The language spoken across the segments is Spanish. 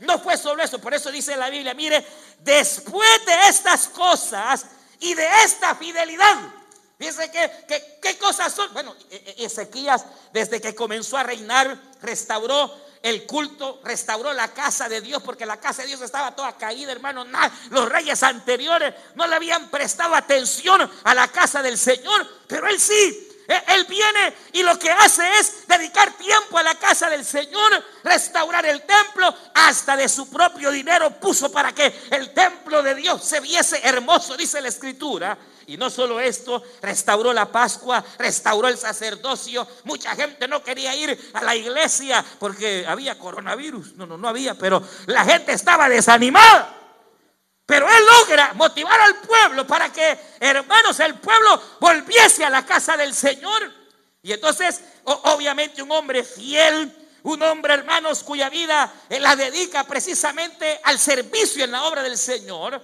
no fue solo eso, por eso dice la Biblia, mire, después de estas cosas y de esta fidelidad, Dice que, qué cosas son. Bueno, e, e, Ezequías, desde que comenzó a reinar, restauró el culto, restauró la casa de Dios, porque la casa de Dios estaba toda caída, hermano. los reyes anteriores no le habían prestado atención a la casa del Señor, pero él sí. E, él viene y lo que hace es dedicar tiempo a la casa del Señor, restaurar el templo, hasta de su propio dinero puso para que el templo de Dios se viese hermoso, dice la escritura. Y no solo esto, restauró la Pascua, restauró el sacerdocio. Mucha gente no quería ir a la iglesia porque había coronavirus. No, no, no había, pero la gente estaba desanimada. Pero él logra motivar al pueblo para que, hermanos, el pueblo volviese a la casa del Señor. Y entonces, obviamente, un hombre fiel, un hombre, hermanos, cuya vida la dedica precisamente al servicio en la obra del Señor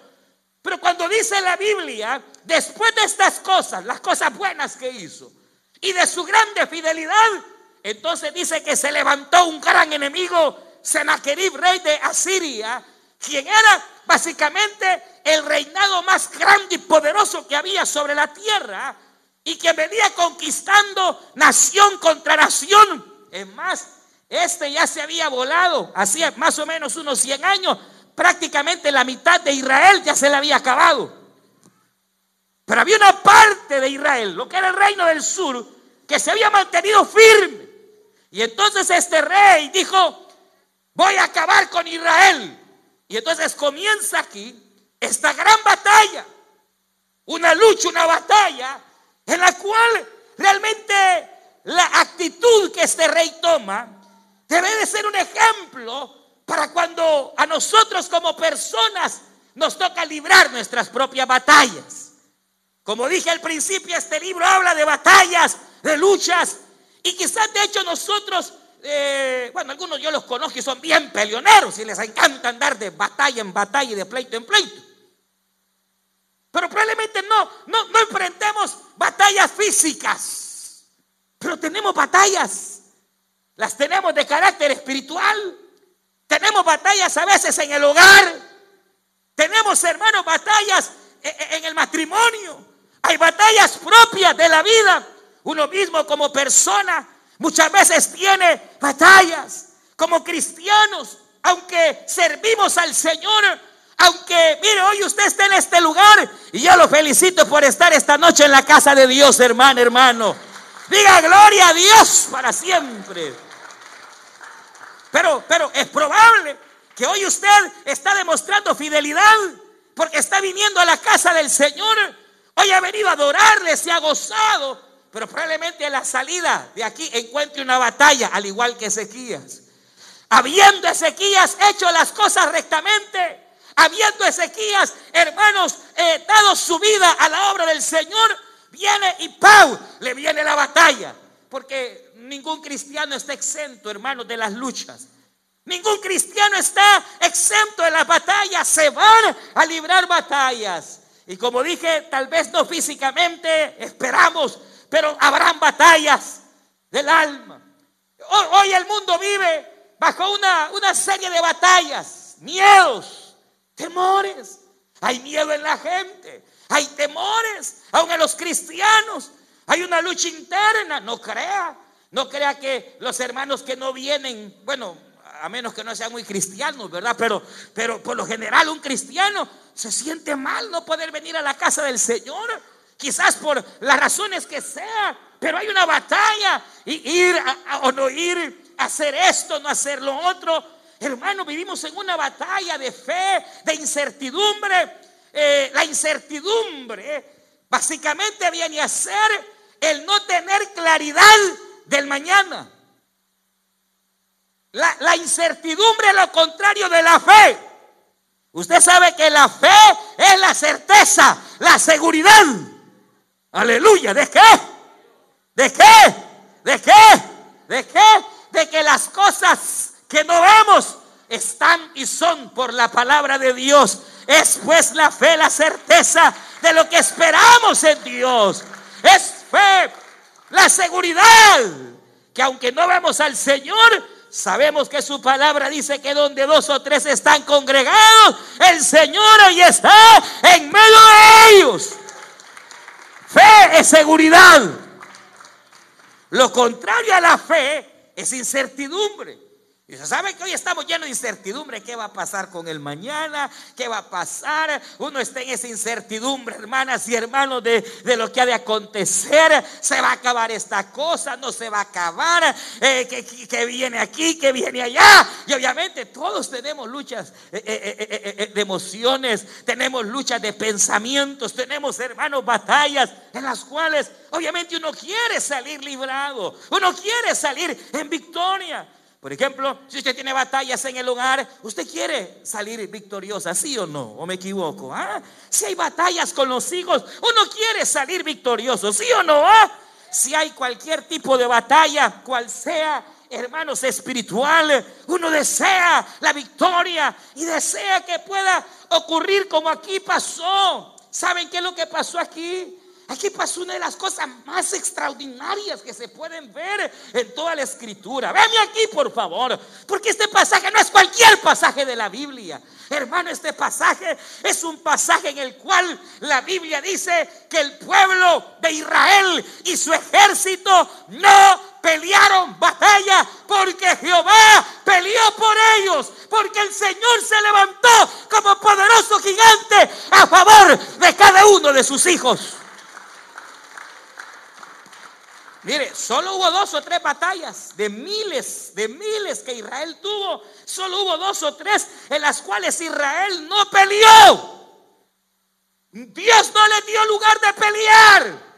pero cuando dice la Biblia, después de estas cosas, las cosas buenas que hizo, y de su grande fidelidad, entonces dice que se levantó un gran enemigo, Sennacherib, rey de Asiria, quien era básicamente el reinado más grande y poderoso que había sobre la tierra, y que venía conquistando nación contra nación. Es más, este ya se había volado, hacía más o menos unos 100 años, prácticamente la mitad de Israel ya se le había acabado. Pero había una parte de Israel, lo que era el reino del sur, que se había mantenido firme. Y entonces este rey dijo, voy a acabar con Israel. Y entonces comienza aquí esta gran batalla, una lucha, una batalla, en la cual realmente la actitud que este rey toma debe de ser un ejemplo para cuando a nosotros como personas nos toca librar nuestras propias batallas. Como dije al principio, este libro habla de batallas, de luchas, y quizás de hecho nosotros, eh, bueno, algunos yo los conozco y son bien peleoneros y les encanta andar de batalla en batalla y de pleito en pleito. Pero probablemente no, no, no enfrentemos batallas físicas, pero tenemos batallas, las tenemos de carácter espiritual. Tenemos batallas a veces en el hogar. Tenemos, hermanos, batallas e, e, en el matrimonio. Hay batallas propias de la vida. Uno mismo como persona muchas veces tiene batallas. Como cristianos, aunque servimos al Señor, aunque, mire, hoy usted está en este lugar y yo lo felicito por estar esta noche en la casa de Dios, hermano, hermano. Diga gloria a Dios para siempre. Pero, pero es probable que hoy usted está demostrando fidelidad porque está viniendo a la casa del Señor. Hoy ha venido a adorarle, se ha gozado, pero probablemente a la salida de aquí encuentre una batalla, al igual que Ezequías. Habiendo Ezequías hecho las cosas rectamente, habiendo Ezequías, hermanos, eh, dado su vida a la obra del Señor, viene y ¡pau! le viene la batalla. Porque ningún cristiano está exento, hermanos, de las luchas. Ningún cristiano está exento de las batallas. Se van a librar batallas. Y como dije, tal vez no físicamente, esperamos, pero habrán batallas del alma. Hoy el mundo vive bajo una, una serie de batallas, miedos, temores. Hay miedo en la gente, hay temores, aún en los cristianos. Hay una lucha interna, no crea. No crea que los hermanos que no vienen, bueno, a menos que no sean muy cristianos, ¿verdad? Pero, pero por lo general un cristiano se siente mal no poder venir a la casa del Señor, quizás por las razones que sea, pero hay una batalla y ir o no ir, hacer esto, no hacer lo otro. Hermano, vivimos en una batalla de fe, de incertidumbre. Eh, la incertidumbre básicamente viene a ser el no tener claridad del mañana. La, incertidumbre es lo contrario de la fe. Usted sabe que la fe es la certeza, la seguridad. Aleluya. ¿De qué? ¿De qué? ¿De qué? ¿De qué? De que las cosas que no vemos están y son por la palabra de Dios. Es pues la fe, la certeza de lo que esperamos en Dios. Es fe la seguridad que aunque no vemos al Señor, Sabemos que su palabra dice que donde dos o tres están congregados, el Señor hoy está en medio de ellos. Fe es seguridad. Lo contrario a la fe es incertidumbre. Y se sabe que hoy estamos llenos de incertidumbre. ¿Qué va a pasar con el mañana? ¿Qué va a pasar? Uno está en esa incertidumbre, hermanas y hermanos, de, lo que ha de acontecer. ¿Se va a acabar esta cosa? ¿No se va a acabar? Eh, que, viene aquí? que viene allá? Y obviamente todos tenemos luchas eh, eh, de emociones, tenemos luchas de pensamientos, tenemos, hermanos, batallas en las cuales obviamente uno quiere salir librado, uno quiere salir en victoria. Por ejemplo, si usted tiene batallas en el hogar, usted quiere salir victoriosa, ¿sí o no? ¿O me equivoco? ¿Ah? Si hay batallas con los hijos, uno quiere salir victorioso, ¿sí o no? Si hay cualquier tipo de batalla, cual sea, hermanos, espiritual, uno desea la victoria y desea que pueda ocurrir como aquí pasó. ¿Saben qué es lo que pasó aquí? Aquí pasó una de las cosas más extraordinarias que se pueden ver en toda la escritura. Venme aquí, por favor, porque este pasaje no es cualquier pasaje de la Biblia. Hermano, este pasaje es un pasaje en el cual la Biblia dice que el pueblo de Israel y su ejército no pelearon batalla porque Jehová peleó por ellos, porque el Señor se levantó como poderoso gigante a favor de cada uno de sus hijos. Mire, solo hubo dos o tres batallas de miles, de miles que Israel tuvo. Solo hubo dos o tres en las cuales Israel no peleó. Dios no le dio lugar de pelear.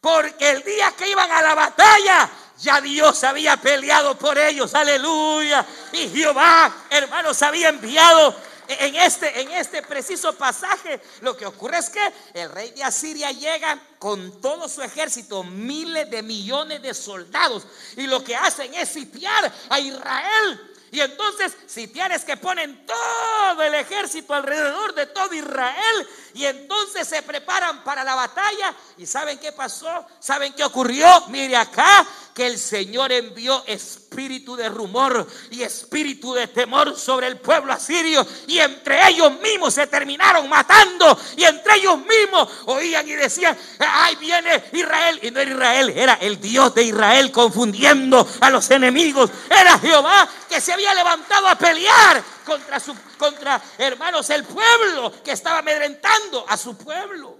Porque el día que iban a la batalla, ya Dios había peleado por ellos. Aleluya. Y Jehová, hermanos, había enviado en este, en este preciso pasaje, lo que ocurre es que el rey de Asiria llega con todo su ejército, miles de millones de soldados, y lo que hacen es sitiar a Israel. Y entonces sitiares que ponen todo el ejército alrededor de todo Israel. Y entonces se preparan para la batalla. ¿Y saben qué pasó? ¿Saben qué ocurrió? Mire acá que el Señor envió espíritu de rumor y espíritu de temor sobre el pueblo asirio. Y entre ellos mismos se terminaron matando. Y entre ellos mismos oían y decían, ay viene Israel. Y no era Israel, era el Dios de Israel confundiendo a los enemigos. Era Jehová que se había levantado a pelear contra, su, contra hermanos, el pueblo que estaba amedrentando a su pueblo.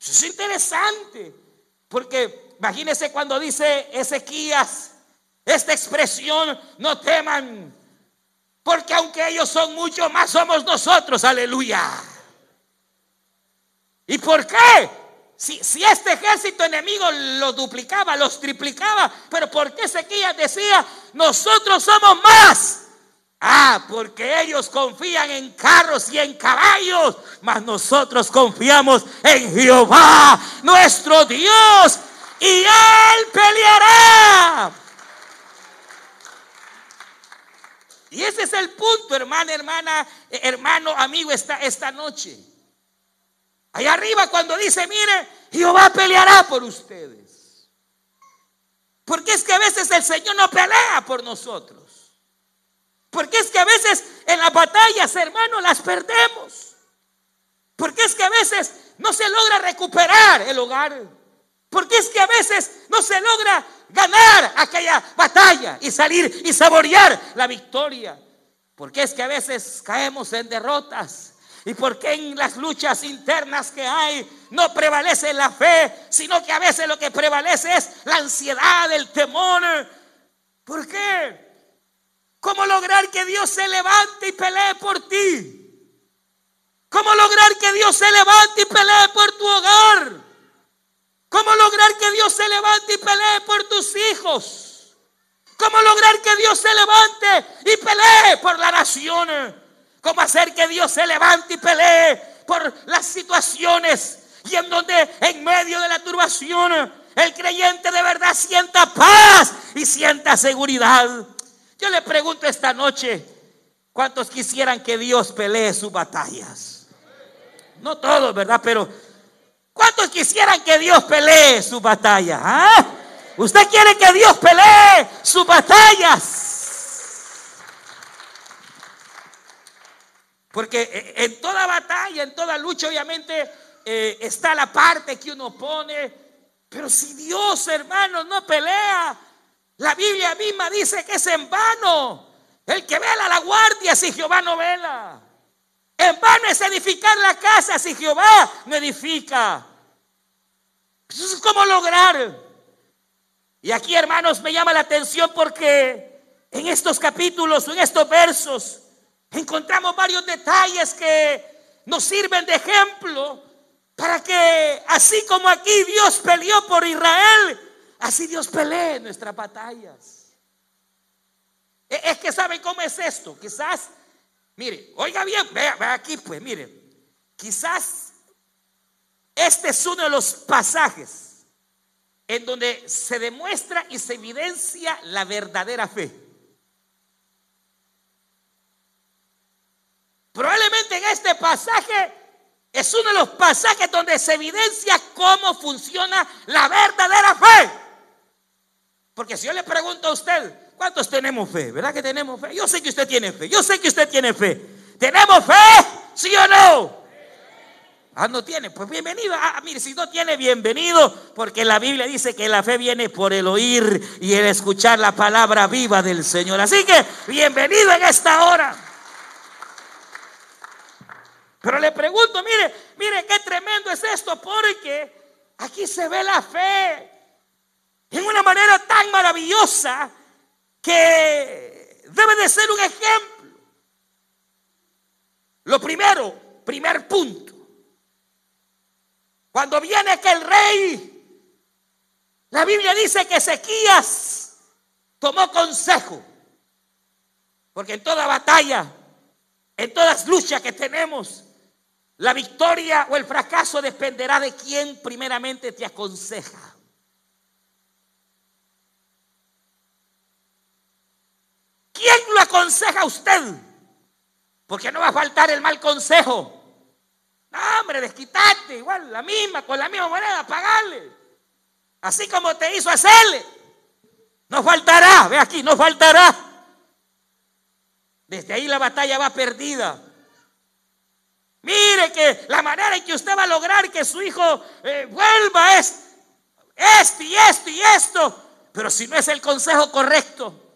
Eso es interesante. Porque Imagínense cuando dice Ezequías esta expresión, no teman, porque aunque ellos son mucho más, somos nosotros, aleluya. ¿Y por qué? Si, si, este ejército enemigo los duplicaba, los triplicaba, pero ¿por qué Ezequías decía, nosotros somos más? Ah, porque ellos confían en carros y en caballos, mas nosotros confiamos en Jehová, nuestro Dios, y Él peleará. Y ese es el punto, hermana, hermana, hermano, amigo, esta, esta noche. Allá arriba cuando dice, mire, Jehová peleará por ustedes. Porque es que a veces el Señor no pelea por nosotros. Porque es que a veces en las batallas, hermano, las perdemos. Porque es que a veces no se logra recuperar el hogar. Porque es que a veces no se logra ganar aquella batalla y salir y saborear la victoria. Porque es que a veces caemos en derrotas. Y porque en las luchas internas que hay no prevalece la fe, sino que a veces lo que prevalece es la ansiedad, el temor. ¿Por qué? ¿Cómo lograr que Dios se levante y pelee por ti? ¿Cómo lograr que Dios se levante y pelee por tu hogar? ¿Cómo lograr que Dios se levante y pelee por tus hijos? ¿Cómo lograr que Dios se levante y pelee por la nación? ¿Cómo hacer que Dios se levante y pelee por las situaciones y en donde en medio de la turbación el creyente de verdad sienta paz y sienta seguridad? Yo le pregunto esta noche, ¿cuántos quisieran que Dios pelee sus batallas? No todos, ¿verdad? Pero ¿Cuántos quisieran que Dios pelee sus batallas? Ah? Usted quiere que Dios pelee sus batallas. Porque eh, en toda batalla, en toda lucha, obviamente eh, está la parte que uno pone. Pero si Dios, hermanos, no pelea, la Biblia misma dice que es en vano. El que vela la guardia, si Jehová no vela. En vano es edificar la casa si Jehová no edifica. Eso es como lograr. Y aquí, hermanos, me llama la atención porque en estos capítulos, en estos versos, encontramos varios detalles que nos sirven de ejemplo para que así como aquí Dios peleó por Israel, así Dios pelee en nuestras batallas. E, es que saben cómo es esto. Quizás, mire, oiga bien, vea, aquí pues, mire, quizás este es uno de los pasajes en donde se demuestra y se evidencia la verdadera fe. Probablemente en este pasaje es uno de los pasajes donde se evidencia cómo funciona la verdadera fe. Porque si yo le pregunto a usted, ¿cuántos tenemos fe? ¿Verdad que tenemos fe? Yo sé que usted tiene fe, yo sé que usted tiene fe. ¿Tenemos fe? ¿Sí o no? Ah, no tiene. Pues bienvenido. Ah, mire, si no tiene, bienvenido. Porque la Biblia dice que la fe viene por el oír y el escuchar la palabra viva del Señor. Así que bienvenido en esta hora. Pero le pregunto, mire, mire qué tremendo es esto. Porque aquí se ve la fe en una manera tan maravillosa que debe de ser un ejemplo. Lo primero, primer punto. Cuando viene aquel rey, la Biblia dice que Ezequías tomó consejo. Porque en toda batalla, en todas luchas que tenemos, la victoria o el fracaso dependerá de quién primeramente te aconseja. ¿Quién lo aconseja a usted? Porque no va a faltar el mal consejo. No, hombre, desquitate, igual, la misma, con la misma moneda, pagarle. Así como te hizo hacerle. No faltará, ve aquí, no faltará. Desde ahí la batalla va perdida. Mire que la manera en que usted va a lograr que su hijo eh, vuelva es esto y esto y esto. Pero si no es el consejo correcto.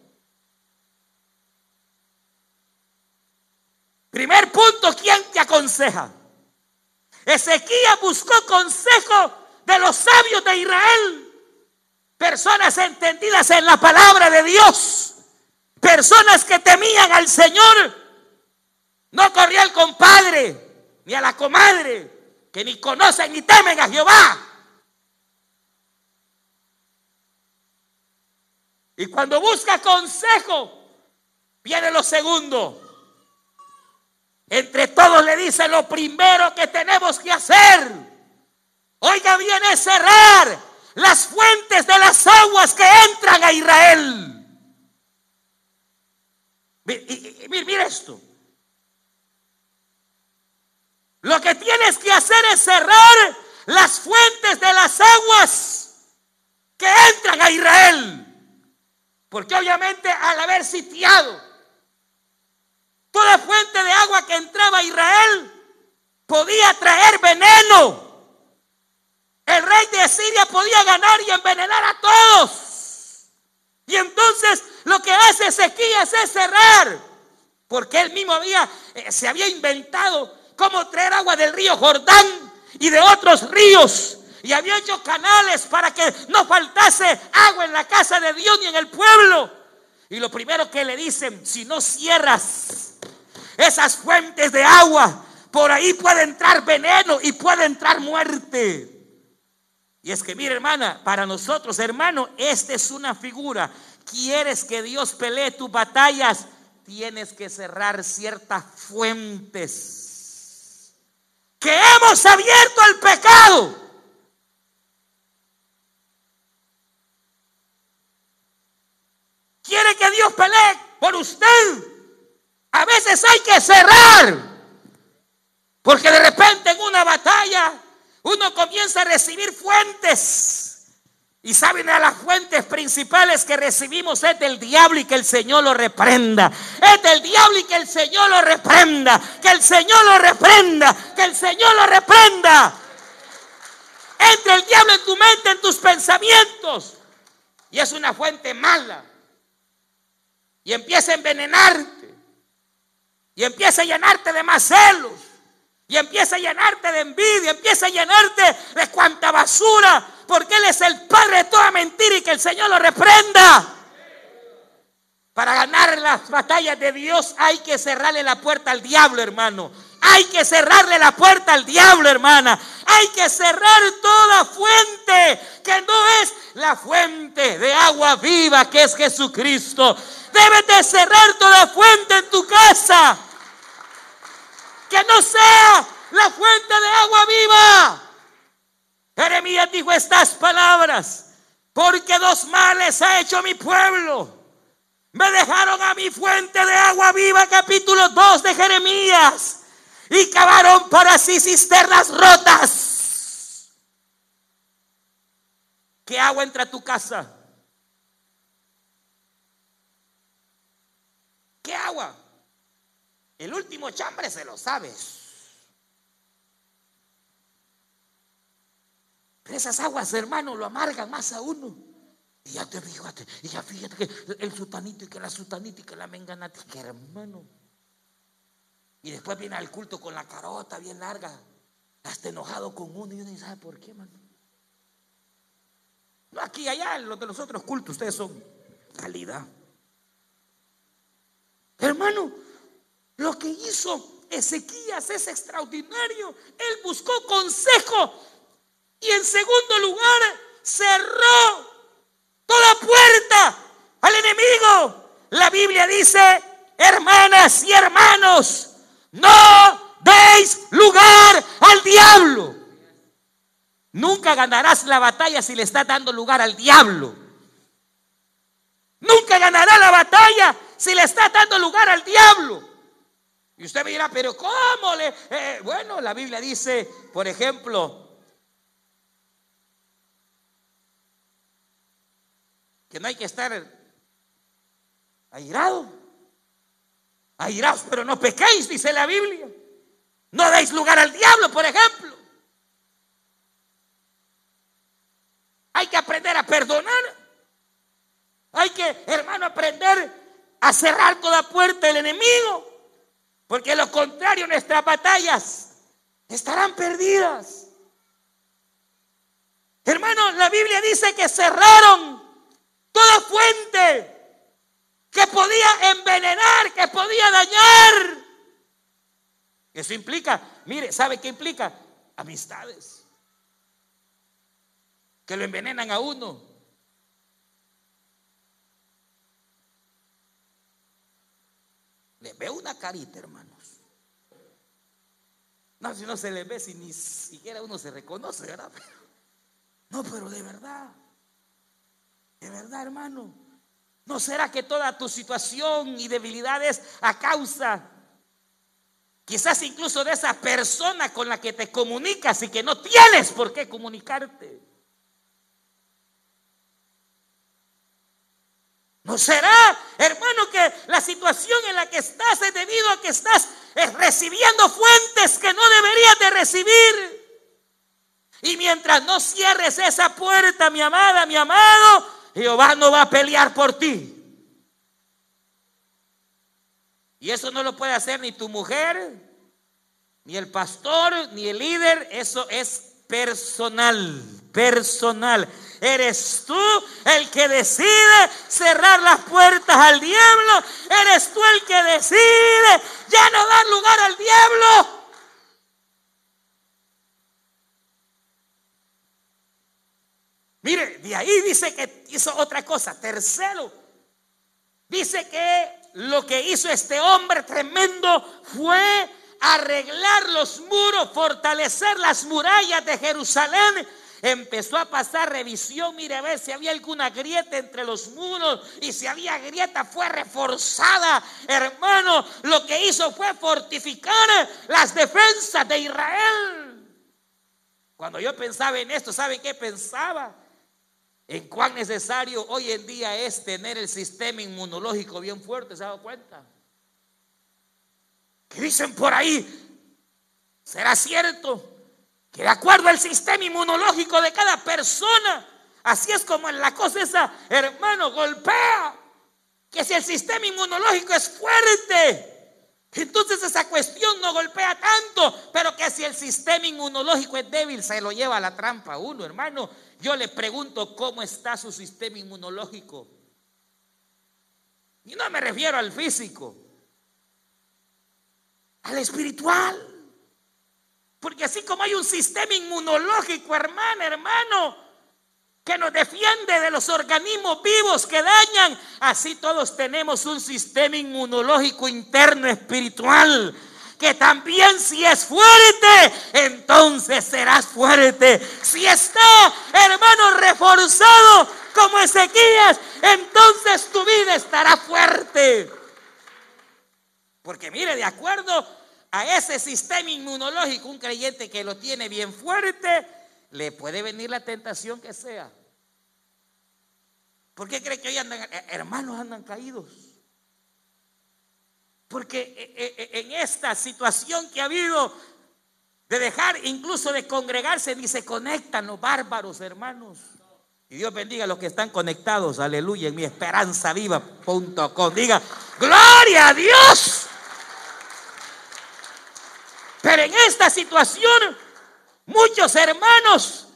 Primer punto, ¿quién te aconseja? Ezequías buscó consejo de los sabios de Israel. Personas entendidas en la palabra de Dios. Personas que temían al Señor. No corría al compadre ni a la comadre que ni conocen ni temen a Jehová. Y cuando busca consejo, viene lo segundo. Entre todos le dice lo primero que tenemos que hacer. Oiga bien, es cerrar las fuentes de las aguas que entran a Israel. Mira esto. Lo que tienes que hacer es cerrar las fuentes de las aguas que entran a Israel. Porque obviamente al haber sitiado Toda fuente de agua que entraba a Israel podía traer veneno. El rey de Siria podía ganar y envenenar a todos. Y entonces lo que hace Ezequías es cerrar, porque él mismo había, eh, se había inventado cómo traer agua del río Jordán y de otros ríos. Y había hecho canales para que no faltase agua en la casa de Dios ni en el pueblo. Y lo primero que le dicen, si no cierras esas fuentes de agua, por ahí puede entrar veneno y puede entrar muerte. Y es que, mire hermana, para nosotros, hermano, esta es una figura. ¿Quieres que Dios pelee tus batallas? Tienes que cerrar ciertas fuentes. Que hemos abierto el pecado. ¿Quiere que Dios pelee por usted? A veces hay que cerrar. Porque de repente en una batalla uno comienza a recibir fuentes. Y saben a las fuentes principales que recibimos es del diablo y que el Señor lo reprenda. Es del diablo y que el Señor lo reprenda. Que el Señor lo reprenda. Que el Señor lo reprenda. Entra el diablo en tu mente, en tus pensamientos. Y es una fuente mala. Y empieza a envenenarte. Y empieza a llenarte de más celos. Y empieza a llenarte de envidia. Empieza a llenarte de cuanta basura porque Él es el Padre de toda mentira y que el Señor lo reprenda. Para ganar las batallas de Dios hay que cerrarle la puerta al diablo, hermano. Hay que cerrarle la puerta al diablo, hermana. Hay que cerrar toda fuente que no es la fuente de agua viva que es Jesucristo. Debes de cerrar toda fuente en tu casa. Que no sea la fuente de agua viva. Jeremías dijo estas palabras, porque dos males ha hecho mi pueblo. Me dejaron a mi fuente de agua viva, capítulo 2 de Jeremías, y cavaron para sí cisternas rotas. ¿Qué agua entra a tu casa? ¿Qué agua? El último chambre se lo sabes. Pero esas aguas, hermano, lo amargan más a uno. Y ya te fíjate, y ya fíjate que el sutanito y que la sutanita y que la que hermano. Y después viene al culto con la carota bien larga, hasta enojado con uno y uno sabe por qué, hermano. No, aquí allá, los de los otros cultos, ustedes son calidad. Hermano, lo que hizo Ezequías es extraordinario. Él buscó consejo y en segundo lugar, cerró toda puerta al enemigo. La Biblia dice, hermanas y hermanos, no deis lugar al diablo. Nunca ganarás la batalla si le estás dando lugar al diablo. Nunca ganará la batalla si le estás dando lugar al diablo. Y usted me dirá, pero ¿cómo le...? Eh, bueno, la Biblia dice, por ejemplo, que no hay que estar airado. Airados, pero no pequéis, dice la Biblia. No deis lugar al diablo, por ejemplo. Hay que aprender a perdonar. Hay que, hermano, aprender a cerrar toda puerta del enemigo. Porque lo contrario, nuestras batallas estarán perdidas. Hermano, la Biblia dice que cerraron toda fuente que podía envenenar, que podía dañar. Eso implica, mire, ¿sabe qué implica? Amistades. Que lo envenenan a uno. Le veo una carita, hermanos. No, si no se le ve, si ni siquiera uno se reconoce, ¿verdad? No, pero de verdad. De verdad, hermano. ¿No será que toda tu situación y debilidades a causa, quizás incluso de esa persona con la que te comunicas y que no tienes por qué comunicarte? ¿No será, hermano, que la situación en la que estás es debido a que estás eh, recibiendo fuentes que no deberías de recibir? Y mientras no cierres esa puerta, mi amada, mi amado, Jehová no va a pelear por ti. Y eso no lo puede hacer ni tu mujer, ni el pastor, ni el líder. Eso es personal, personal. Eres tú el que decide cerrar las puertas al diablo. Eres tú el que decide ya no dar lugar al diablo. Mire, de ahí dice que hizo otra cosa. Tercero, dice que lo que hizo este hombre tremendo fue arreglar los muros, fortalecer las murallas de Jerusalén. Empezó a pasar revisión, mire a ver si había alguna grieta entre los muros y si había grieta fue reforzada. Hermano, lo que hizo fue fortificar las defensas de Israel. Cuando yo pensaba en esto, ¿saben qué pensaba? en cuán necesario hoy en día es tener el sistema inmunológico bien fuerte, ¿se ha dado cuenta? Que dicen por ahí, ¿será cierto? Que de acuerdo al sistema inmunológico de cada persona, así es como la cosa esa, hermano, golpea. Que si el sistema inmunológico es fuerte, entonces esa cuestión no golpea tanto, pero que si el sistema inmunológico es débil, se lo lleva a la trampa uno, hermano. Yo le pregunto cómo está su sistema inmunológico. Y no me refiero al físico, al espiritual. Porque así como hay un sistema inmunológico, hermano, hermano, que nos defiende de los organismos vivos que dañan. Así todos tenemos un sistema inmunológico interno espiritual que también si es fuerte, entonces serás fuerte. Si está, hermano, reforzado como Ezequías, entonces tu vida estará fuerte. Porque mire, de acuerdo a ese sistema inmunológico, un creyente que lo tiene bien fuerte, le puede venir la tentación que sea. ¿Por qué cree que hoy andan, eh, hermanos andan caídos? Porque eh, eh, en esta situación que ha habido de dejar incluso de congregarse, ni se conectan los bárbaros, hermanos. Y Dios bendiga a los que están conectados, aleluya, en mi esperanza viva.com. Diga, gloria a Dios. Pero en esta situación, muchos hermanos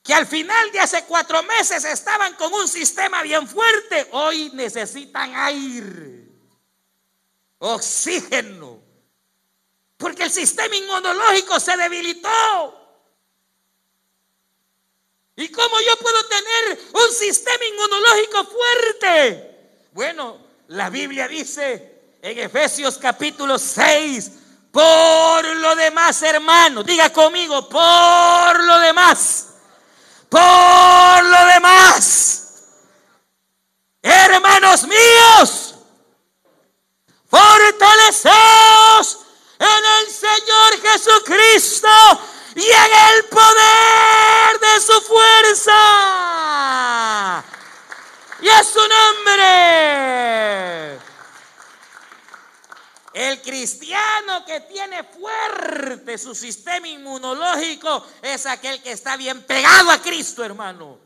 que al final de hace cuatro meses estaban con un sistema bien fuerte, hoy necesitan aire, oxígeno, porque el sistema inmunológico se debilitó. ¿Y cómo yo puedo tener un sistema inmunológico fuerte? Bueno, la Biblia dice en Efesios capítulo 6, por lo demás, hermano, diga conmigo, por lo demás por lo demás, hermanos míos, fortaleceos en el Señor Jesucristo y en el poder de su fuerza. Y a su nombre. El cristiano que tiene fuerte su sistema inmunológico es aquel que está bien pegado a Cristo, hermano.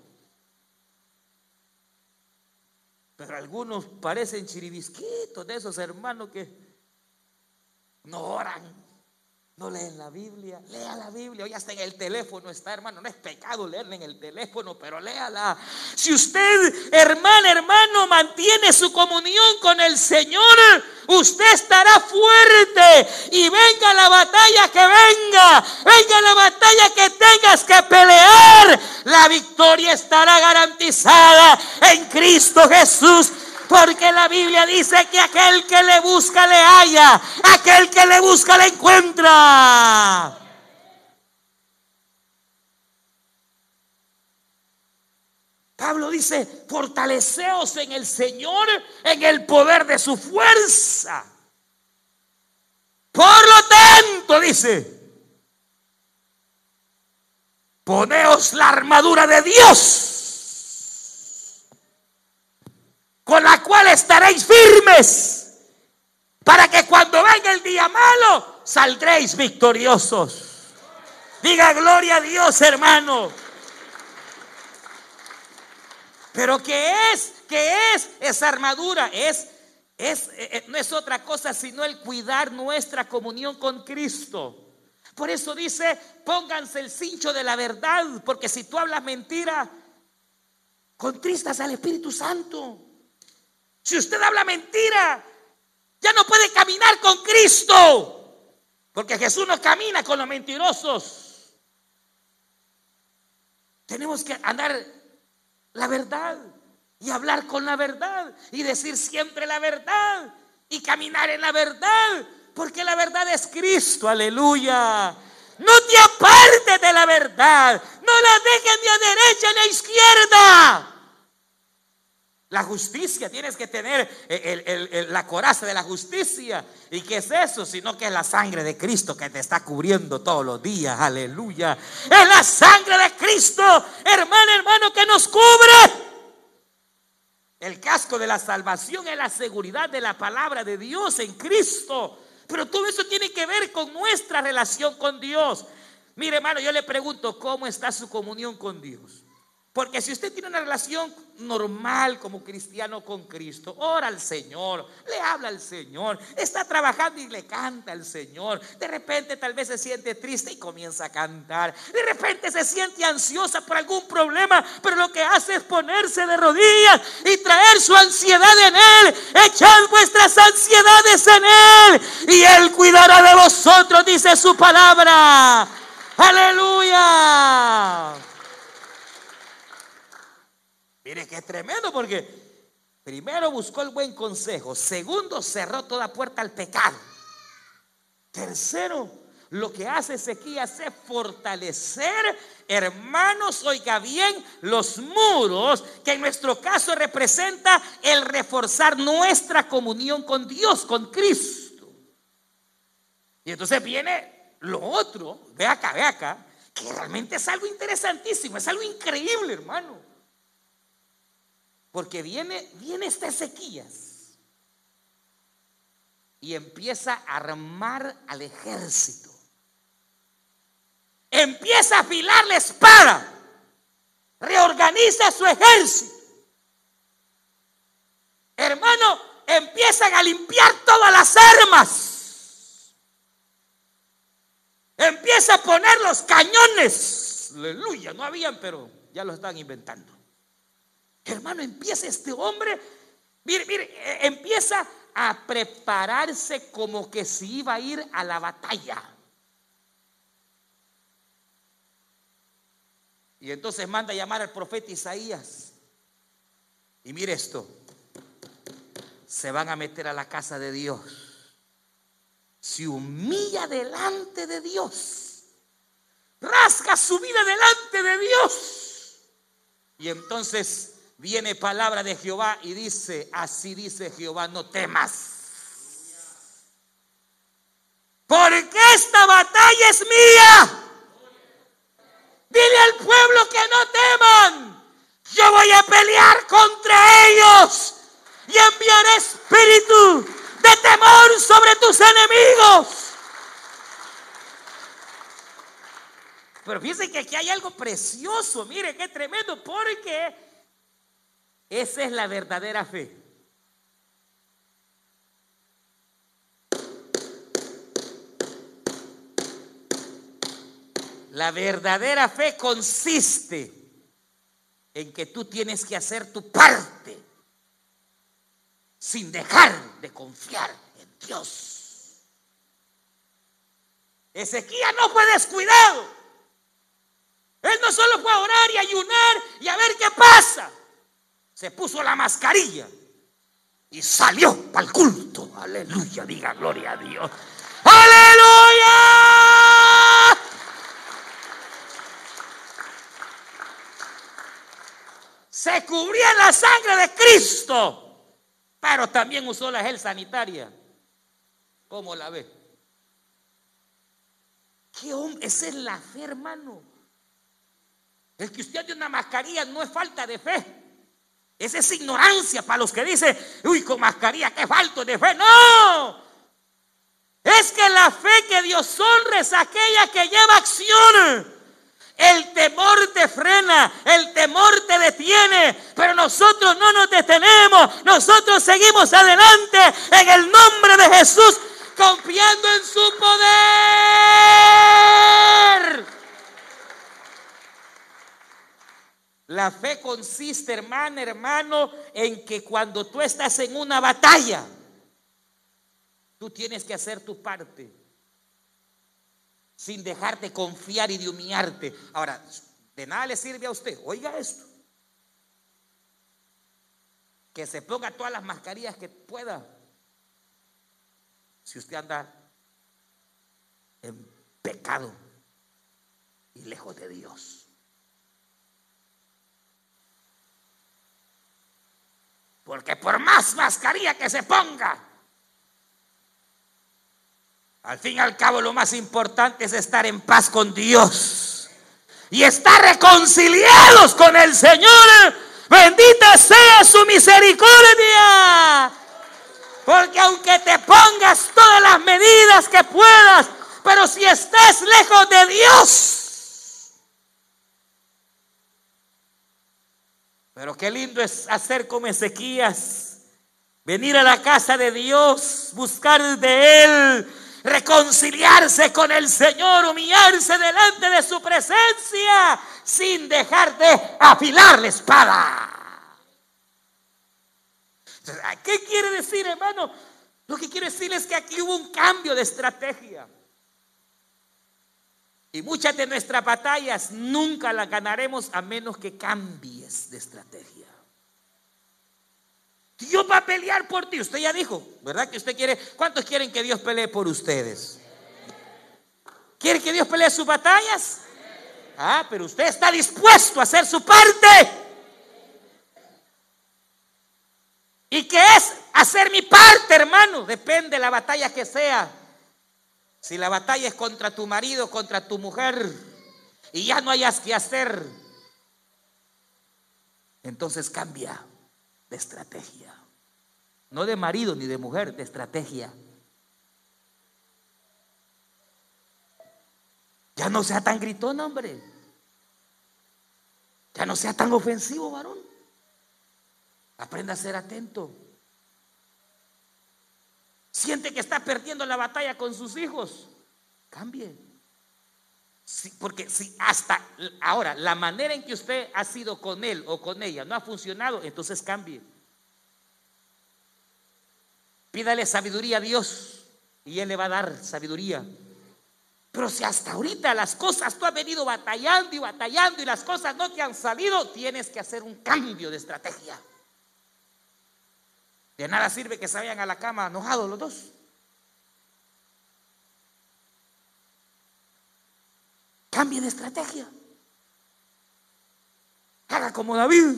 Pero algunos parecen chiribisquitos de esos hermanos que no oran, no leen la Biblia, lea la Biblia, hoy hasta en el teléfono está, hermano, no es pecado leerla en el teléfono, pero léala. Si usted, hermano, hermano, mantiene su comunión con el Señor, usted estará fuerte y venga la batalla que venga, venga la batalla que tengas que pelear, la victoria estará garantizada en Cristo Jesús porque la Biblia dice que aquel que le busca le halla, aquel que le busca le encuentra. Pablo dice, fortaleceos en el Señor, en el poder de su fuerza. Por lo tanto, dice, poneos la armadura de Dios con la cual estaréis firmes, para que cuando venga el día malo saldréis victoriosos. Diga gloria a Dios, hermano. Pero ¿qué es? ¿Qué es esa armadura? Es, es, eh, no es otra cosa sino el cuidar nuestra comunión con Cristo. Por eso dice, pónganse el cincho de la verdad, porque si tú hablas mentira, contristas al Espíritu Santo. Si usted habla mentira, ya no puede caminar con Cristo. Porque Jesús no camina con los mentirosos. Tenemos que andar la verdad y hablar con la verdad y decir siempre la verdad y caminar en la verdad. Porque la verdad es Cristo, aleluya. No te apartes de la verdad. No la dejes ni a derecha ni a izquierda. La justicia, tienes que tener la coraza de la justicia. ¿Y qué es eso? Sino que es la sangre de Cristo que te está cubriendo todos los días. Aleluya. Es la sangre de Cristo, hermano, hermano, que nos cubre. El casco de la salvación es la seguridad de la palabra de Dios en Cristo. Pero todo eso tiene que ver con nuestra relación con Dios. Mire, hermano, yo le pregunto, ¿cómo está su comunión con Dios? Porque si usted tiene una relación normal como cristiano con Cristo, ora al Señor, le habla al Señor, está trabajando y le canta al Señor. De repente tal vez se siente triste y comienza a cantar. De repente se siente ansiosa por algún problema, pero lo que hace es ponerse de rodillas y traer su ansiedad en Él. Echad vuestras ansiedades en Él y Él cuidará de vosotros, dice su palabra. Aleluya. Mire que es tremendo porque primero buscó el buen consejo, segundo cerró toda puerta al pecado. Tercero, lo que hace Ezequías es fortalecer, hermanos, oiga bien, los muros, que en nuestro caso representa el reforzar nuestra comunión con Dios, con Cristo. Y entonces viene lo otro, ve acá, ve acá, que realmente es algo interesantísimo, es algo increíble, hermano. Porque viene, viene este Ezequías y empieza a armar al ejército. Empieza a afilar la espada. Reorganiza su ejército. Hermano, empiezan a limpiar todas las armas. Empieza a poner los cañones. Aleluya, no habían, pero ya lo están inventando. Hermano, empieza este hombre, mire, mire, eh, empieza a prepararse como que se iba a ir a la batalla. Y entonces manda a llamar al profeta Isaías. Y mire esto, se van a meter a la casa de Dios. Se humilla delante de Dios. Rasga su vida delante de Dios. Y entonces viene palabra de Jehová y dice, así dice Jehová, no temas. Porque esta batalla es mía. Dile al pueblo que no teman. Yo voy a pelear contra ellos y enviaré espíritu de temor sobre tus enemigos. Pero fíjense que aquí hay algo precioso, mire qué tremendo, porque esa es la verdadera fe. La verdadera fe consiste en que tú tienes que hacer tu parte sin dejar de confiar en Dios. Ezequiel no fue descuidado. Él no solo fue a orar y ayunar y a ver qué pasa se puso la mascarilla y salió para el culto. Aleluya, diga gloria a Dios. Aleluya. Se cubría la sangre de Cristo, pero también usó la gel sanitaria. ¿Cómo la ve? ¿Qué hombre? Esa es la fe, hermano. El que usted tiene una mascarilla no es falta de fe. Esa es ignorancia para los que dicen, uy, con mascarilla, qué falto de fe. No, es que la fe que Dios honra es aquella que lleva acción. El temor te frena, el temor te detiene, pero nosotros no nos detenemos, nosotros seguimos adelante en el nombre de Jesús, confiando en su poder. La fe consiste, hermana, hermano, en que cuando tú estás en una batalla, tú tienes que hacer tu parte sin dejarte confiar y de humillarte. Ahora, de nada le sirve a usted, oiga esto, que se ponga todas las mascarillas que pueda, si usted anda en pecado y lejos de Dios. Porque por más mascarilla que se ponga, al fin y al cabo lo más importante es estar en paz con Dios y estar reconciliados con el Señor. Bendita sea su misericordia. Porque aunque te pongas todas las medidas que puedas, pero si estés lejos de Dios. Pero qué lindo es hacer como Ezequías. Venir a la casa de Dios, buscar de Él, reconciliarse con el Señor, humillarse delante de su presencia, sin dejar de afilar la espada. ¿Qué quiere decir, hermano? Lo que quiero decir es que aquí hubo un cambio de estrategia. Y muchas de nuestras batallas nunca las ganaremos a menos que cambies de estrategia. Dios va a pelear por ti. Usted ya dijo, ¿verdad? Que usted quiere. ¿Cuántos quieren que Dios pelee por ustedes? ¿Quiere que Dios pelee sus batallas? Ah, pero usted está dispuesto a hacer su parte. ¿Y qué es hacer mi parte, hermano? Depende de la batalla que sea. Si la batalla es contra tu marido, contra tu mujer, y ya no hayas que hacer, entonces cambia de estrategia. No de marido ni de mujer, de estrategia. Ya no sea tan gritón, hombre. Ya no sea tan ofensivo, varón. Aprenda a ser atento. Siente que está perdiendo la batalla con sus hijos. Cambie. porque si hasta ahora la manera en que usted ha sido con él o con ella no ha funcionado, entonces cambie. Pídale sabiduría a Dios y Él le va a dar sabiduría. Pero si hasta ahorita las cosas tú has venido batallando y batallando y las cosas no te han salido, tienes que hacer un cambio de estrategia. De nada sirve que se vayan a la cama enojados los dos. Cambie de estrategia. Haga como David.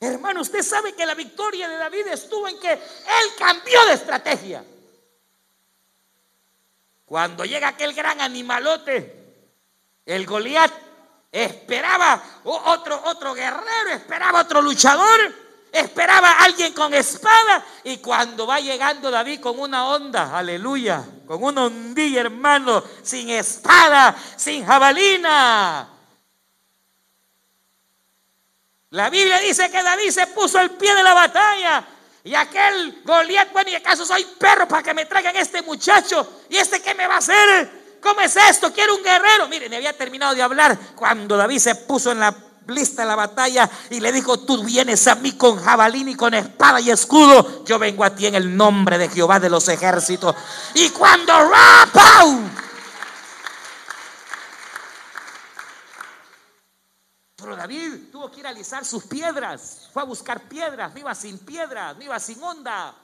Hermano, usted sabe que la victoria de David estuvo en que él cambió de estrategia. Cuando llega aquel gran animalote, el Goliat esperaba otro, otro guerrero, esperaba otro luchador esperaba a alguien con espada y cuando va llegando David con una onda, aleluya, con una ondilla hermano, sin espada, sin jabalina. La Biblia dice que David se puso al pie de la batalla y aquel Goliat, bueno, ¿y acaso soy perro para que me traigan este muchacho? ¿Y este qué me va a hacer? ¿Cómo es esto? Quiero un guerrero. Miren, había terminado de hablar cuando David se puso en la lista la batalla y le dijo, tú vienes a mí con jabalín y con espada y escudo, yo vengo a ti en el nombre de Jehová de los ejércitos. Y cuando rapau, pero David tuvo que ir a alisar sus piedras, fue a buscar piedras, no iba sin piedras, no iba sin onda.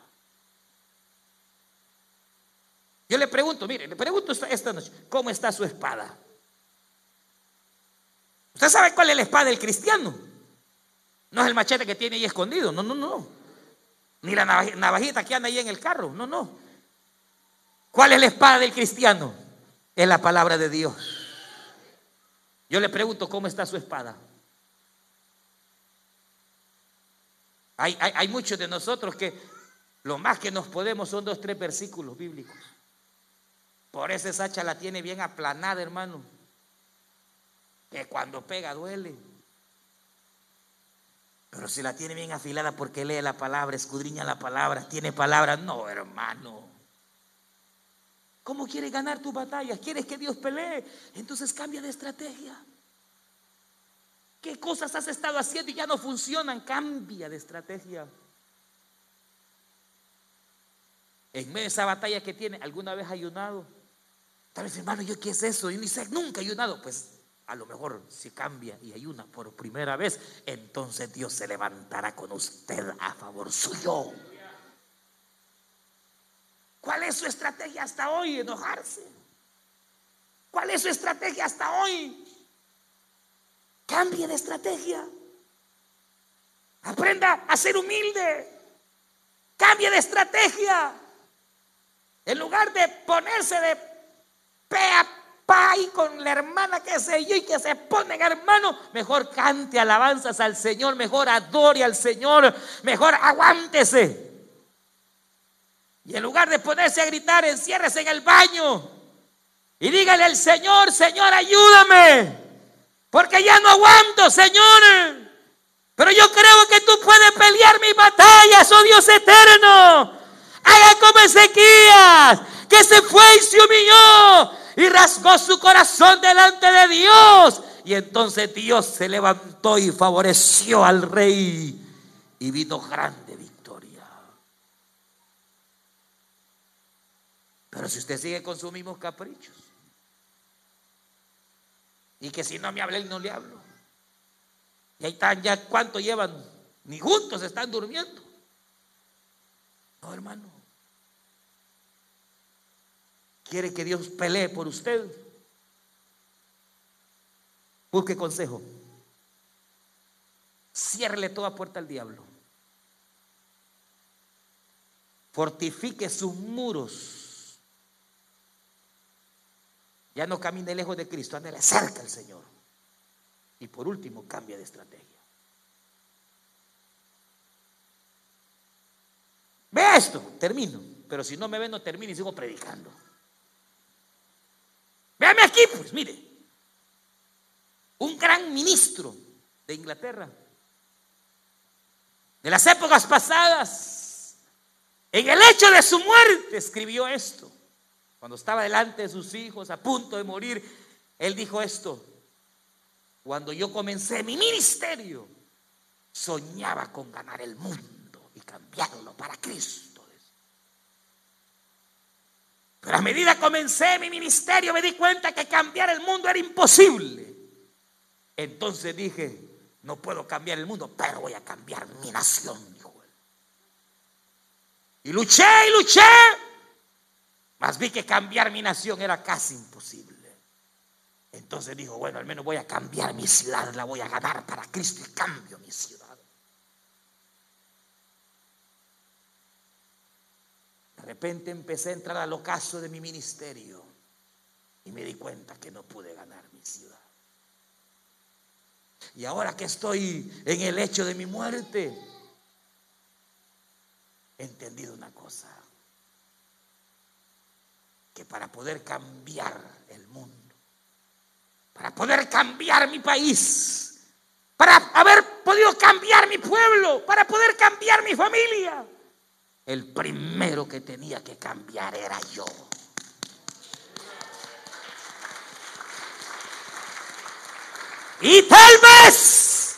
Yo le pregunto, mire, le pregunto esta noche, ¿cómo está su espada? ¿Usted sabe cuál es la espada del cristiano? No es el machete que tiene ahí escondido, no, no, no. Ni la navajita que anda ahí en el carro, no, no. ¿Cuál es la espada del cristiano? Es la palabra de Dios. Yo le pregunto, ¿cómo está su espada? Hay, hay, muchos de nosotros que lo más que nos podemos son dos, tres versículos bíblicos. Por eso esa la tiene bien aplanada, hermano que cuando pega duele. Pero si la tiene bien afilada porque lee la palabra, escudriña la palabra, tiene palabra, no, hermano. ¿Cómo quieres ganar tu batalla? ¿Quieres que Dios pelee? Entonces cambia de estrategia. ¿Qué cosas has estado haciendo y ya no funcionan? Cambia de estrategia. En medio de esa batalla que tiene, ¿alguna vez ayunado? Tal vez, hermano, ¿yo qué es eso? Yo ni sé, nunca ayunado. Pues a lo mejor si cambia y ayuna por primera vez, entonces Dios se levantará con usted a favor suyo. ¿Cuál es su estrategia hasta hoy? Enojarse. ¿Cuál es su estrategia hasta hoy? Cambie de estrategia. Aprenda a ser humilde. Cambie de estrategia. En lugar de ponerse de pe pa y con la hermana que se yo y que se ponen hermano, mejor cante alabanzas al Señor, mejor adore al Señor, mejor aguántese. Y en lugar de ponerse a gritar, enciérrese en el baño y dígale al Señor, Señor, ayúdame, porque ya no aguanto, Señor. Pero yo creo que tú puedes pelear mis batallas, oh Dios eterno. Haga como Ezequías, que se fue y se humilló y rasgó su corazón delante de Dios. Y entonces Dios se levantó y favoreció al rey y vino grande victoria. Pero si usted sigue con sus mismos caprichos y que si no me habla, él no le hablo. Y ahí están ya, ¿cuánto llevan? Ni juntos están durmiendo. No, hermano. ¿Quiere que Dios pelee por usted? Busque consejo. Ciérrele toda puerta al diablo. Fortifique sus muros. Ya no camine lejos de Cristo, ande cerca al Señor. Y por último, cambia de estrategia. Ve esto, termino. Pero si no me ven, no termino y sigo predicando. Véame aquí, pues, mire. Un gran ministro de Inglaterra, de las épocas pasadas, en el hecho de su muerte, escribió esto. Cuando estaba delante de sus hijos, a punto de morir, él dijo esto. Cuando yo comencé mi ministerio, soñaba con ganar el mundo y cambiarlo para Cristo. Pero a medida que comencé mi ministerio me di cuenta que cambiar el mundo era imposible. Entonces dije, no puedo cambiar el mundo, pero voy a cambiar mi nación. Y luché y luché, mas vi que cambiar mi nación era casi imposible. Entonces dijo, bueno, al menos voy a cambiar mi ciudad, la voy a ganar para Cristo y cambio mi ciudad. De repente empecé a entrar al ocaso de mi ministerio y me di cuenta que no pude ganar mi ciudad. Y ahora que estoy en el hecho de mi muerte, he entendido una cosa, que para poder cambiar el mundo, para poder cambiar mi país, para haber podido cambiar mi pueblo, para poder cambiar mi familia. El primero que tenía que cambiar era yo. Y tal vez,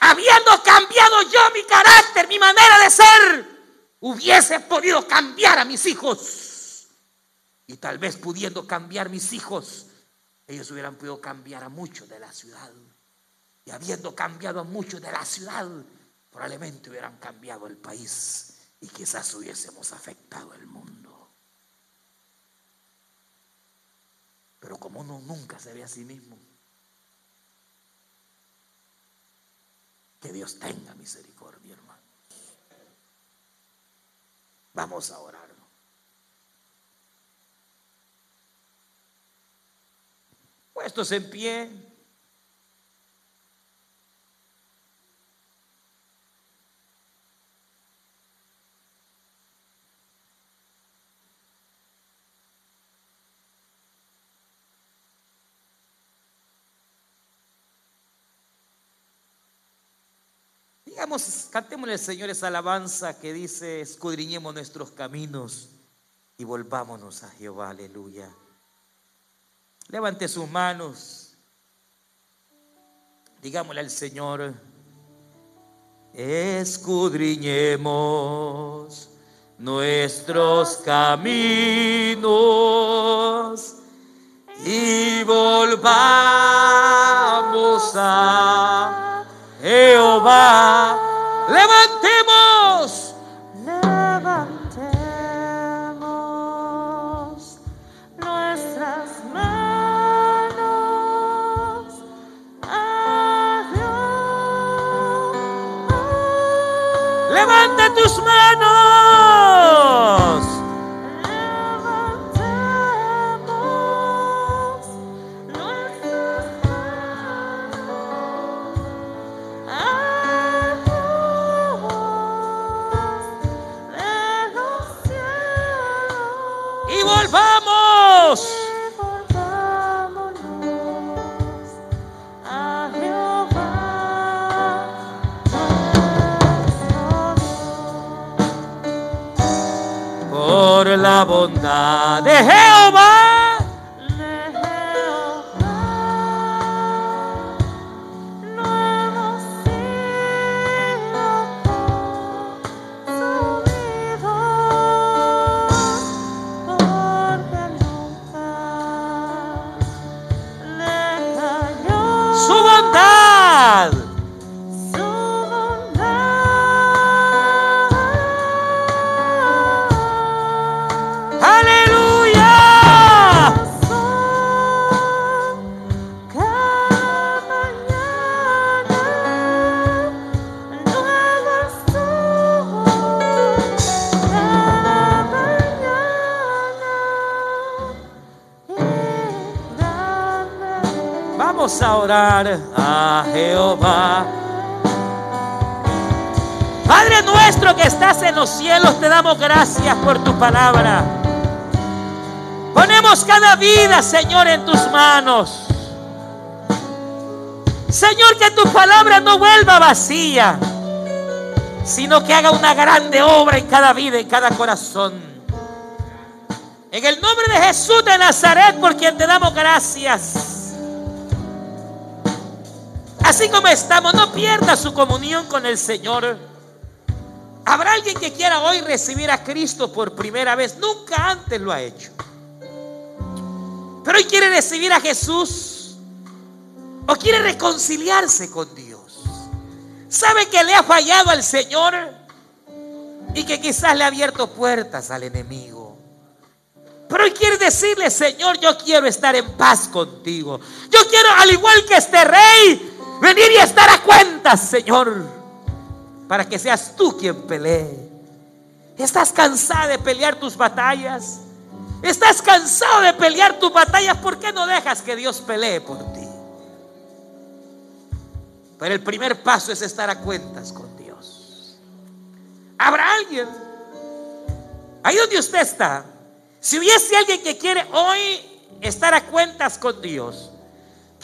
habiendo cambiado yo mi carácter, mi manera de ser, hubiese podido cambiar a mis hijos. Y tal vez pudiendo cambiar mis hijos, ellos hubieran podido cambiar a muchos de la ciudad. Y habiendo cambiado a muchos de la ciudad, probablemente hubieran cambiado el país y quizás hubiésemos afectado el mundo. Pero como uno nunca se ve a sí mismo, que Dios tenga misericordia, hermano. Vamos a orar. puestos en pie. Digamos, cantémosle al Señor esa alabanza que dice, escudriñemos nuestros caminos y volvámonos a Jehová, aleluya. Levante sus manos. Digámosle al Señor, escudriñemos nuestros caminos y volvamos a Jehová. Levantemos. Levantemos nuestras manos a Dios. Levanta tus manos. A Jehová. Padre nuestro que estás en los cielos, te damos gracias por tu palabra. Ponemos cada vida, Señor, en tus manos. Señor, que tu palabra no vuelva vacía, sino que haga una grande obra en cada vida, en cada corazón. En el nombre de Jesús de Nazaret, por quien te damos gracias. Así como estamos, no pierda su comunión con el Señor. Habrá alguien que quiera hoy recibir a Cristo por primera vez. Nunca antes lo ha hecho. Pero hoy quiere recibir a Jesús. O quiere reconciliarse con Dios. Sabe que le ha fallado al Señor. Y que quizás le ha abierto puertas al enemigo. Pero hoy quiere decirle, Señor, yo quiero estar en paz contigo. Yo quiero, al igual que este rey, venir y estar a cuentas, Señor. Para que seas tú quien pelee. ¿Estás cansada de pelear tus batallas? ¿Estás cansado de pelear tus batallas? ¿Por qué no dejas que Dios pelee por ti? Pero el primer paso es estar a cuentas con Dios. ¿Habrá alguien? Ahí donde usted está. Si hubiese alguien que quiere hoy estar a cuentas con Dios,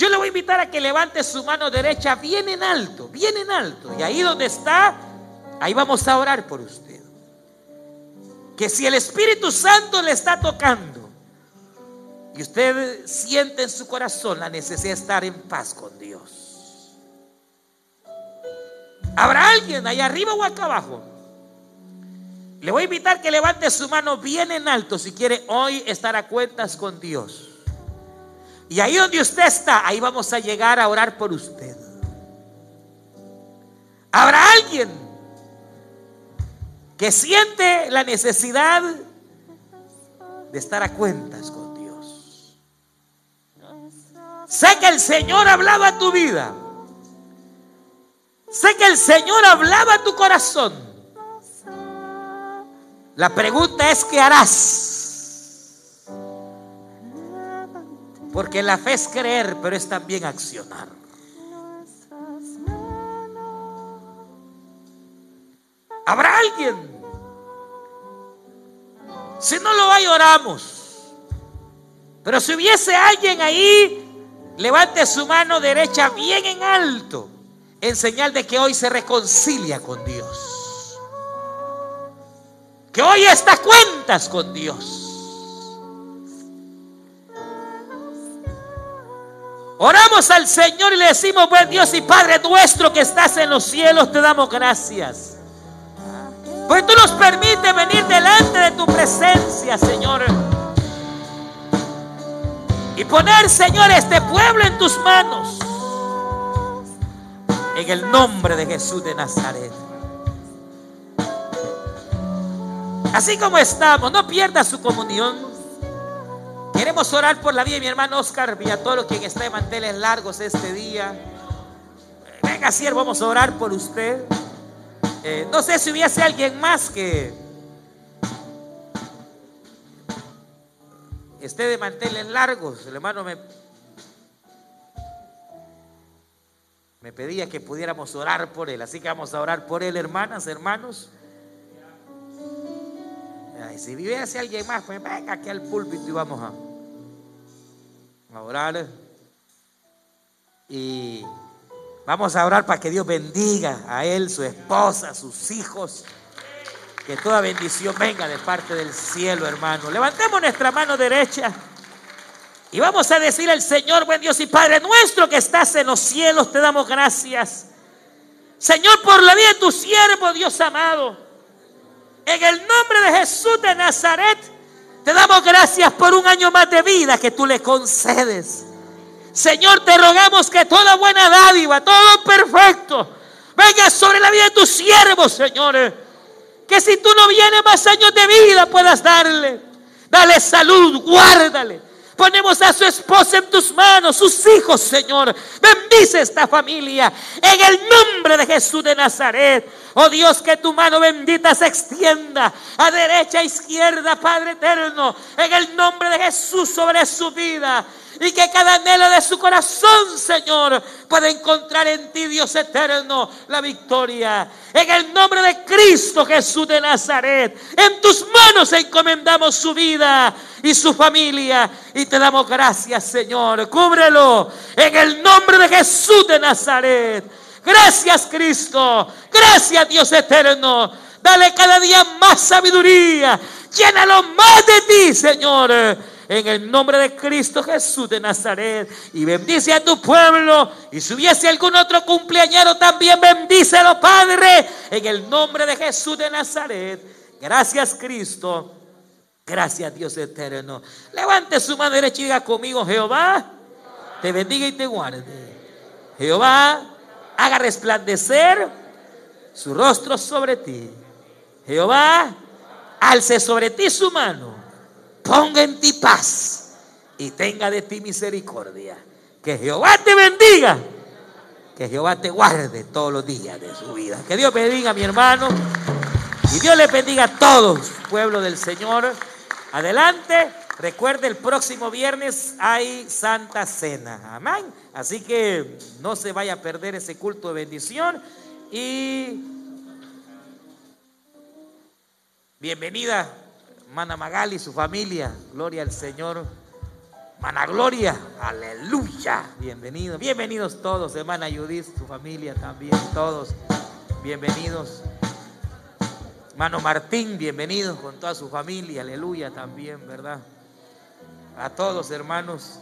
yo le voy a invitar a que levante su mano derecha bien en alto, bien en alto. Y ahí donde está, ahí vamos a orar por usted. Que si el Espíritu Santo le está tocando y usted siente en su corazón la necesidad de estar en paz con Dios. ¿Habrá alguien ahí arriba o acá abajo? Le voy a invitar que levante su mano bien en alto si quiere hoy estar a cuentas con Dios. Y ahí donde usted está, ahí vamos a llegar a orar por usted. ¿Habrá alguien que siente la necesidad de estar a cuentas con Dios? Sé que el Señor hablaba a tu vida. Sé que el Señor hablaba a tu corazón. La pregunta es, ¿qué harás? Porque la fe es creer, pero es también accionar. ¿Habrá alguien? Si no lo hay, oramos. Pero si hubiese alguien ahí, levante su mano derecha bien en alto, en señal de que hoy se reconcilia con Dios. Que hoy está cuentas con Dios. Oramos al Señor y le decimos, buen Dios y Padre nuestro que estás en los cielos, te damos gracias. Pues tú nos permites venir delante de tu presencia, Señor. Y poner, Señor, este pueblo en tus manos. En el nombre de Jesús de Nazaret. Así como estamos, no pierda su comunión. Queremos orar por la vida de mi hermano Oscar Villatoro, quien está de manteles largos este día. Venga, siervo, vamos a orar por usted. Eh, no sé si hubiese alguien más que esté de manteles largos. El hermano me, me pedía que pudiéramos orar por él. Así que vamos a orar por él, hermanas, hermanos. Si viviese alguien más, pues venga aquí al púlpito y vamos a, a orar. Y vamos a orar para que Dios bendiga a él, su esposa, sus hijos. Que toda bendición venga de parte del cielo, hermano. Levantemos nuestra mano derecha y vamos a decir al Señor, buen Dios y Padre nuestro que estás en los cielos, te damos gracias. Señor, por la vida de tu siervo, Dios amado. En el nombre de Jesús de Nazaret, te damos gracias por un año más de vida que tú le concedes. Señor, te rogamos que toda buena dádiva, todo perfecto, venga sobre la vida de tu siervo, Señor. Que si tú no vienes más años de vida puedas darle. Dale salud, guárdale. Ponemos a su esposa en tus manos, sus hijos, Señor. Bendice esta familia en el nombre de Jesús de Nazaret. Oh Dios, que tu mano bendita se extienda a derecha e izquierda, Padre eterno, en el nombre de Jesús sobre su vida. Y que cada anhelo de su corazón, Señor, pueda encontrar en ti, Dios eterno, la victoria. En el nombre de Cristo Jesús de Nazaret, en tus manos encomendamos su vida y su familia. Y te damos gracias, Señor. Cúbrelo en el nombre de Jesús de Nazaret. Gracias, Cristo. Gracias, Dios eterno. Dale cada día más sabiduría. Llénalo más de ti, Señor en el nombre de Cristo Jesús de Nazaret. Y bendice a tu pueblo. Y si hubiese algún otro cumpleañero, también bendícelo, Padre, en el nombre de Jesús de Nazaret. Gracias, Cristo. Gracias, Dios eterno. Levante su mano derecha y diga conmigo, Jehová, te bendiga y te guarde. Jehová, haga resplandecer su rostro sobre ti. Jehová, alce sobre ti su mano ponga en ti paz y tenga de ti misericordia. Que Jehová te bendiga. Que Jehová te guarde todos los días de su vida. Que Dios bendiga mi hermano. Y Dios le bendiga a todos, pueblo del Señor. Adelante. Recuerde, el próximo viernes hay Santa Cena. Amén. Así que no se vaya a perder ese culto de bendición. Y bienvenida Mana Magali su familia. Gloria al Señor. Mana Gloria. Aleluya. Bienvenidos. Bienvenidos todos. Hermana Judith, su familia también. Todos. Bienvenidos. Mano Martín, bienvenidos con toda su familia. Aleluya también, ¿verdad? A todos, hermanos.